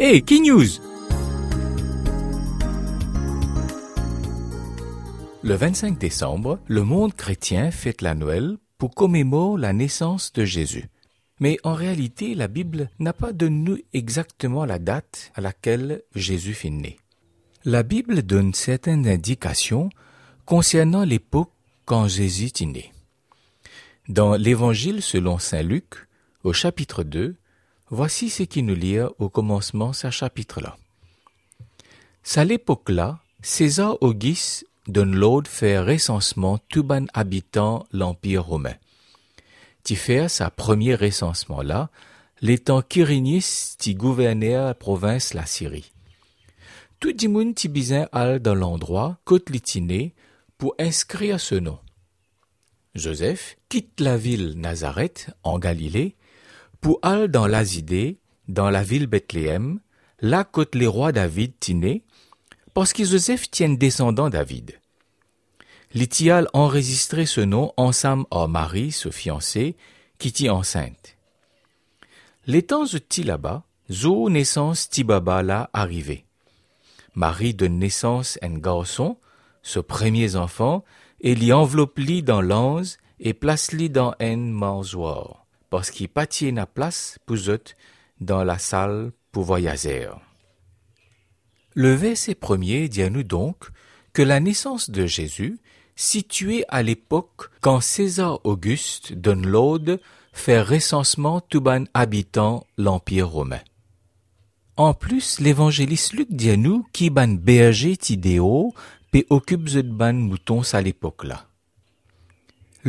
Hey, Key News Le 25 décembre, le monde chrétien fête la Noël pour commémorer la naissance de Jésus. Mais en réalité, la Bible n'a pas nous exactement la date à laquelle Jésus fut né. La Bible donne certaines indications concernant l'époque quand Jésus est né. Dans l'Évangile selon Saint Luc, au chapitre 2, voici ce qui nous lit au commencement ce chapitre-là. C'est à l'époque-là, César Auguste donne l'ordre faire recensement tout ban habitant l'Empire romain qui fait sa premier recensement là, l'étant Quirinus qui gouvernait la province la Syrie. Tout monde qui bizin al dans l'endroit côte litiné pour inscrire ce nom. Joseph quitte la ville Nazareth en Galilée pour dans l'Azidée, dans la ville Bethléem, là côte les rois David tiné, parce que Joseph tient descendant David. L'Itial enregistrait ce nom ensemble à Marie, ce fiancé, qui était enceinte. L'étant de là-bas, zo naissance Tibaba là arrivé. Marie donne naissance un garçon, ce premier enfant, et l'y enveloppe li dans l'anse et place li dans un mangeoire, parce qu'il place pour dans la salle pour voyager. Le verset premier dit nous donc que la naissance de Jésus situé à l'époque quand César Auguste donne l'ordre faire recensement tout ban habitant l'Empire romain. En plus, l'évangéliste Luc dit à nous qui ban berger tidéo pe occupe ban moutons à l'époque-là.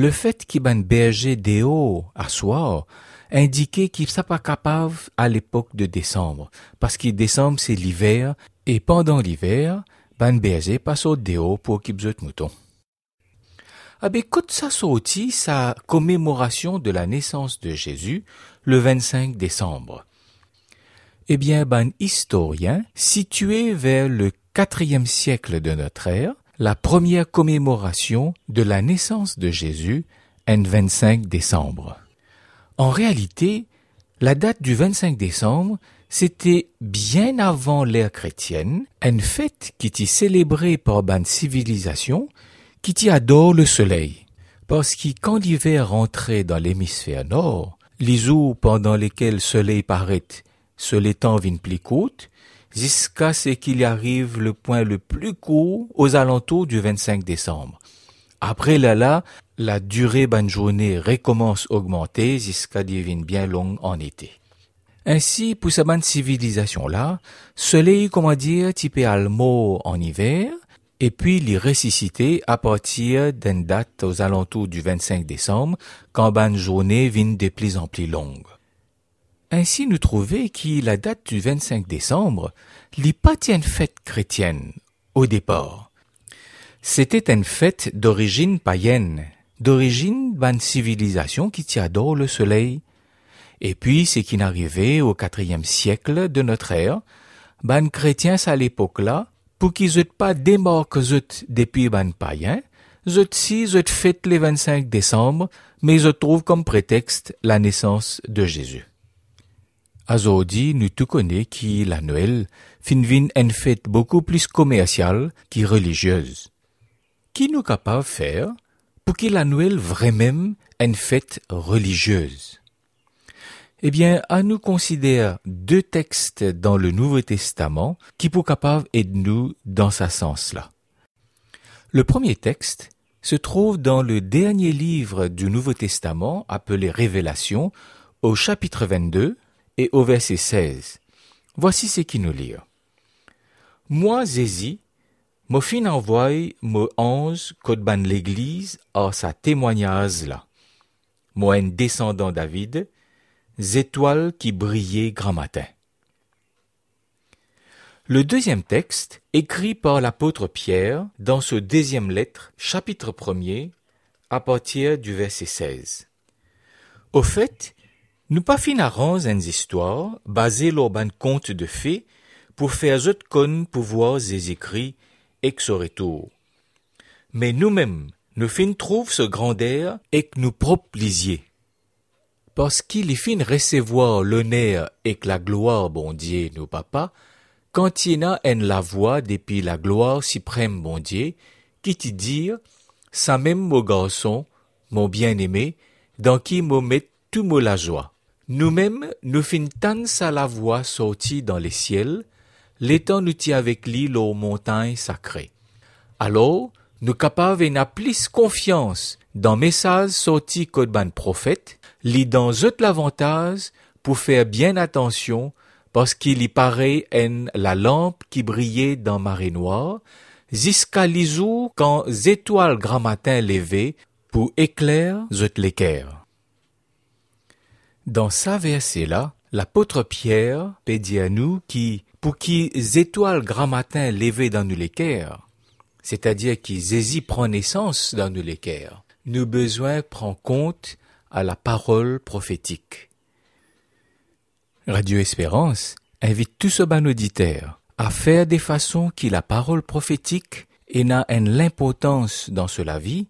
Le fait qu'il ban berger déo à soir indiquait qu'il n'est pas capable à l'époque de décembre, parce que décembre c'est l'hiver, et pendant l'hiver, ban berger passe au déo pour occuper de moutons. Ah ben, quand ça sorti sa commémoration de la naissance de Jésus le 25 décembre. Eh bien, ben historien, situé vers le quatrième siècle de notre ère, la première commémoration de la naissance de Jésus un 25 décembre. En réalité, la date du 25 décembre, c'était bien avant l'ère chrétienne, une fête qui était célébrée par ban civilisation Kitty adore le soleil, parce que quand l'hiver rentrait dans l'hémisphère nord, les jours pendant lesquels le soleil paraît, ce l'étang vient plus jusqu'à ce qu'il arrive le point le plus court aux alentours du 25 décembre. Après là la durée de journée recommence à augmenter jusqu'à devenir bien longue en été. Ainsi, pour cette bonne civilisation-là, soleil, comment dire, typé almo en hiver, et puis les ressusciter à partir d'une date aux alentours du 25 décembre, quand une journée vient de plus en plus longue. Ainsi, nous trouvons que la date du 25 décembre n'est pas une fête chrétienne au départ. C'était une fête d'origine païenne, d'origine d'une civilisation qui adore le soleil. Et puis, c'est qui n'arrivait au quatrième siècle de notre ère, ban chrétiens à l'époque-là pour qu'ils n'aient pas démarqué depuis ban païen, zut si zut fête le 25 décembre, mais je trouve comme prétexte la naissance de Jésus. Azodi nous tout connaît qui la Noël finvin une fête beaucoup plus commerciale que religieuse. Qui nous capable faire pour que la Noël vraiment une fête religieuse? Eh bien, à nous considérer deux textes dans le Nouveau Testament qui pour capable aider nous dans ce sens-là. Le premier texte se trouve dans le dernier livre du Nouveau Testament appelé Révélation au chapitre 22 et au verset 16. Voici ce qui nous lit. Moi, Zézi, mon fin envoie mon ange code ban l'église à sa témoignage là. Moi, un descendant David, étoiles qui brillaient grand matin. Le deuxième texte, écrit par l'apôtre Pierre dans ce deuxième lettre, chapitre 1er, à partir du verset 16. Au fait, nous pas finirons une histoire basée sur un conte de fées pour faire autres con pouvoir des écrits ex retour. Mais nous-mêmes, nous fin trouve ce grandeur et que nous propres parce qu'il fin recevoir l'honneur et que la gloire, bon Dieu, nous papa, quand il a en la voix depuis la gloire suprême, bon Dieu, qui te dit, ça même mon garçon, mon bien-aimé, dans qui me tout mo la joie. Nous-mêmes, nous fin tant sa la voix sortie dans les ciels, l'étant nous tient avec l'île aux montagnes sacrées. Alors, nous capables n'a plus confiance dans message sorti code ban prophète, lit dans eux l'avantage pour faire bien attention parce qu'il y paraît en la lampe qui brillait dans marée noire, jusqu'à l'isou quand étoiles grand matin levées pour éclair zot l'équerre. Dans sa verset-là, l'apôtre Pierre pédit à nous qui, pour qui étoiles grand matin levées dans nous l'équerre, c'est-à-dire qui Zézi prend naissance dans nous l'équerre, nous besoin prend compte à la parole prophétique. Radio Espérance invite tous ce ban auditeurs à faire des façons qui la parole prophétique ait l'importance dans cela vie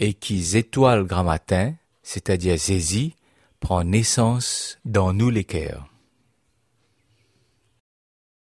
et qui étoile grand matin, c'est-à-dire Zézi, prend naissance dans nous les cœurs.